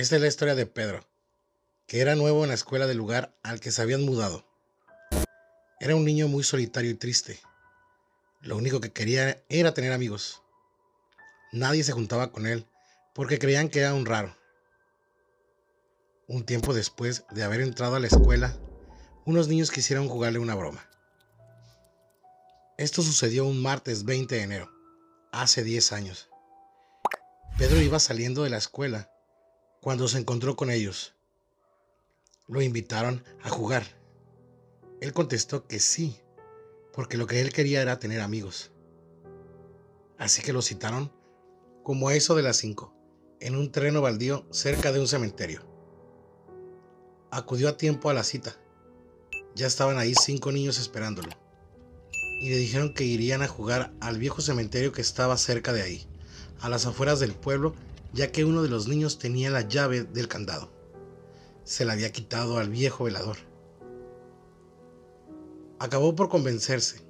Esta es la historia de Pedro, que era nuevo en la escuela del lugar al que se habían mudado. Era un niño muy solitario y triste. Lo único que quería era tener amigos. Nadie se juntaba con él porque creían que era un raro. Un tiempo después de haber entrado a la escuela, unos niños quisieron jugarle una broma. Esto sucedió un martes 20 de enero, hace 10 años. Pedro iba saliendo de la escuela cuando se encontró con ellos. Lo invitaron a jugar. Él contestó que sí, porque lo que él quería era tener amigos. Así que lo citaron como a eso de las 5, en un terreno baldío cerca de un cementerio. Acudió a tiempo a la cita. Ya estaban ahí cinco niños esperándolo. Y le dijeron que irían a jugar al viejo cementerio que estaba cerca de ahí, a las afueras del pueblo, ya que uno de los niños tenía la llave del candado. Se la había quitado al viejo velador. Acabó por convencerse,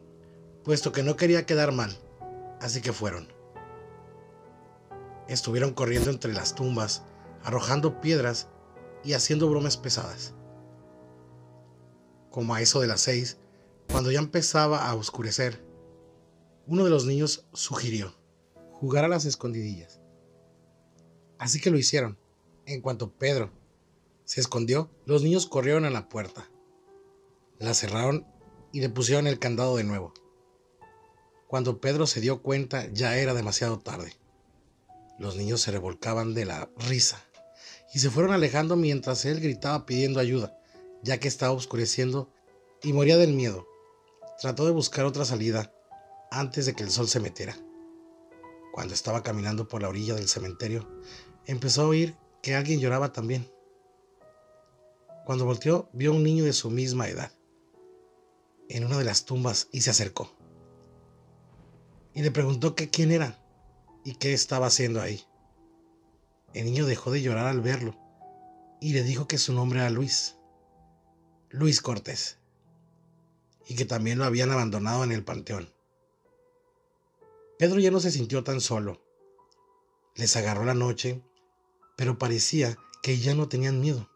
puesto que no quería quedar mal, así que fueron. Estuvieron corriendo entre las tumbas, arrojando piedras y haciendo bromas pesadas. Como a eso de las seis, cuando ya empezaba a oscurecer, uno de los niños sugirió jugar a las escondidillas. Así que lo hicieron. En cuanto Pedro se escondió, los niños corrieron a la puerta, la cerraron y le pusieron el candado de nuevo. Cuando Pedro se dio cuenta ya era demasiado tarde. Los niños se revolcaban de la risa y se fueron alejando mientras él gritaba pidiendo ayuda, ya que estaba oscureciendo y moría del miedo. Trató de buscar otra salida antes de que el sol se metiera. Cuando estaba caminando por la orilla del cementerio, empezó a oír que alguien lloraba también. Cuando volteó, vio a un niño de su misma edad en una de las tumbas y se acercó. Y le preguntó que quién era y qué estaba haciendo ahí. El niño dejó de llorar al verlo y le dijo que su nombre era Luis, Luis Cortés, y que también lo habían abandonado en el panteón. Pedro ya no se sintió tan solo. Les agarró la noche, pero parecía que ya no tenían miedo.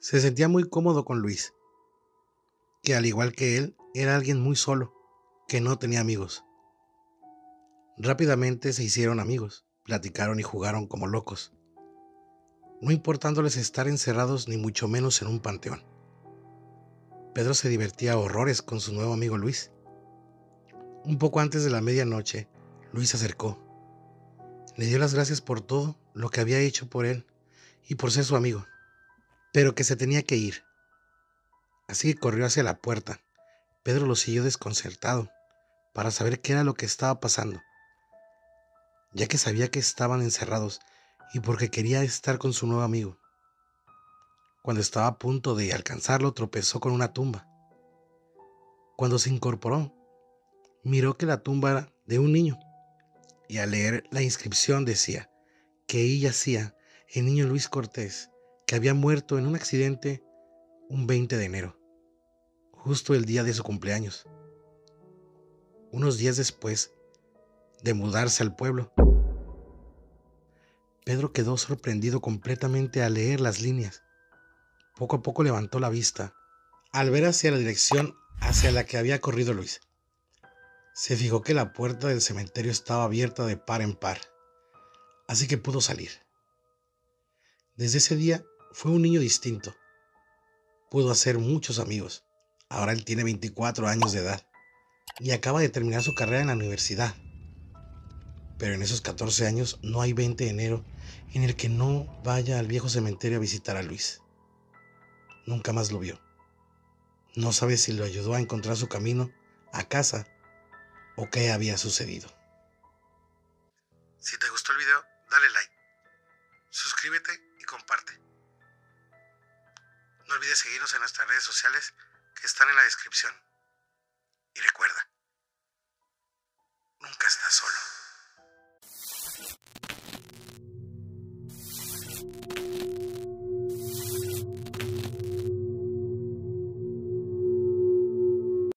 Se sentía muy cómodo con Luis, que al igual que él era alguien muy solo, que no tenía amigos. Rápidamente se hicieron amigos platicaron y jugaron como locos, no importándoles estar encerrados ni mucho menos en un panteón. Pedro se divertía a horrores con su nuevo amigo Luis. Un poco antes de la medianoche, Luis se acercó. Le dio las gracias por todo lo que había hecho por él y por ser su amigo, pero que se tenía que ir. Así que corrió hacia la puerta. Pedro lo siguió desconcertado para saber qué era lo que estaba pasando ya que sabía que estaban encerrados y porque quería estar con su nuevo amigo. Cuando estaba a punto de alcanzarlo, tropezó con una tumba. Cuando se incorporó, miró que la tumba era de un niño y al leer la inscripción decía que ella hacía el niño Luis Cortés, que había muerto en un accidente un 20 de enero, justo el día de su cumpleaños. Unos días después de mudarse al pueblo, Pedro quedó sorprendido completamente al leer las líneas. Poco a poco levantó la vista al ver hacia la dirección hacia la que había corrido Luis. Se fijó que la puerta del cementerio estaba abierta de par en par, así que pudo salir. Desde ese día fue un niño distinto. Pudo hacer muchos amigos. Ahora él tiene 24 años de edad y acaba de terminar su carrera en la universidad. Pero en esos 14 años no hay 20 de enero en el que no vaya al viejo cementerio a visitar a Luis. Nunca más lo vio. No sabe si lo ayudó a encontrar su camino a casa o qué había sucedido. Si te gustó el video, dale like, suscríbete y comparte. No olvides seguirnos en nuestras redes sociales que están en la descripción. Y recuerda, nunca estás solo.